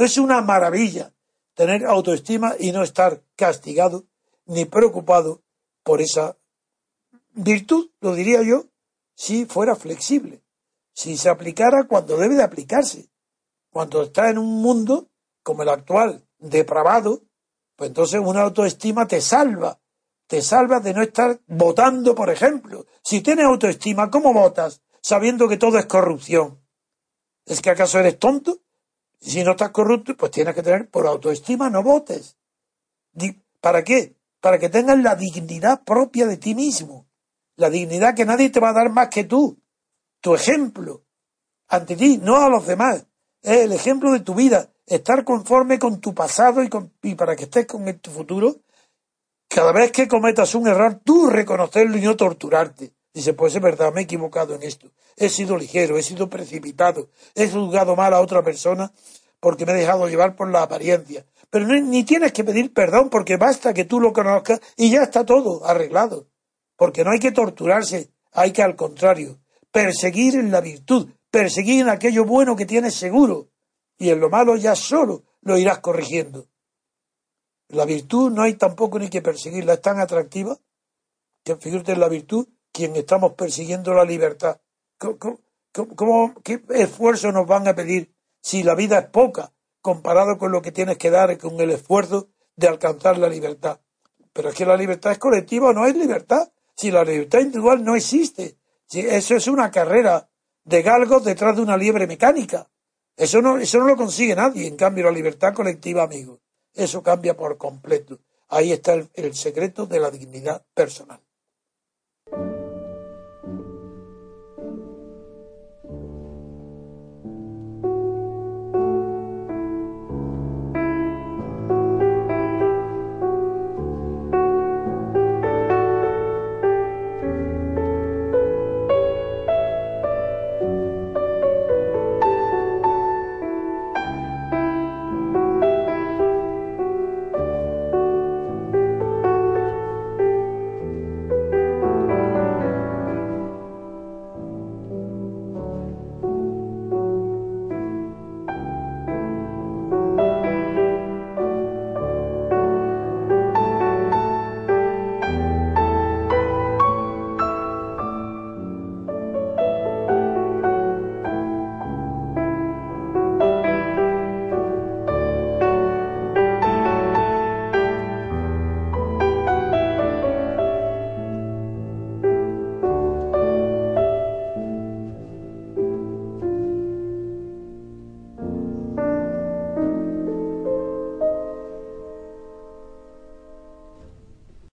Es una maravilla tener autoestima y no estar castigado ni preocupado por esa virtud, lo diría yo, si fuera flexible, si se aplicara cuando debe de aplicarse. Cuando está en un mundo como el actual, depravado, pues entonces una autoestima te salva, te salva de no estar votando, por ejemplo. Si tienes autoestima, ¿cómo votas sabiendo que todo es corrupción? ¿Es que acaso eres tonto? Si no estás corrupto, pues tienes que tener por autoestima, no votes. ¿Para qué? Para que tengas la dignidad propia de ti mismo. La dignidad que nadie te va a dar más que tú. Tu ejemplo. Ante ti, no a los demás. Es el ejemplo de tu vida. Estar conforme con tu pasado y, con, y para que estés con tu futuro. Cada vez que cometas un error, tú reconocerlo y no torturarte. Dice, pues es verdad, me he equivocado en esto. He sido ligero, he sido precipitado, he juzgado mal a otra persona porque me he dejado llevar por la apariencia. Pero ni tienes que pedir perdón porque basta que tú lo conozcas y ya está todo arreglado. Porque no hay que torturarse, hay que al contrario, perseguir en la virtud, perseguir en aquello bueno que tienes seguro. Y en lo malo ya solo lo irás corrigiendo. La virtud no hay tampoco ni que perseguirla, es tan atractiva que fíjate en la virtud quien estamos persiguiendo la libertad. ¿Cómo, qué esfuerzo nos van a pedir si la vida es poca comparado con lo que tienes que dar con el esfuerzo de alcanzar la libertad? Pero es que la libertad es colectiva, no es libertad. Si la libertad individual no existe, si eso es una carrera de galgos detrás de una liebre mecánica. Eso no, eso no lo consigue nadie. En cambio, la libertad colectiva, amigo, eso cambia por completo. Ahí está el secreto de la dignidad personal.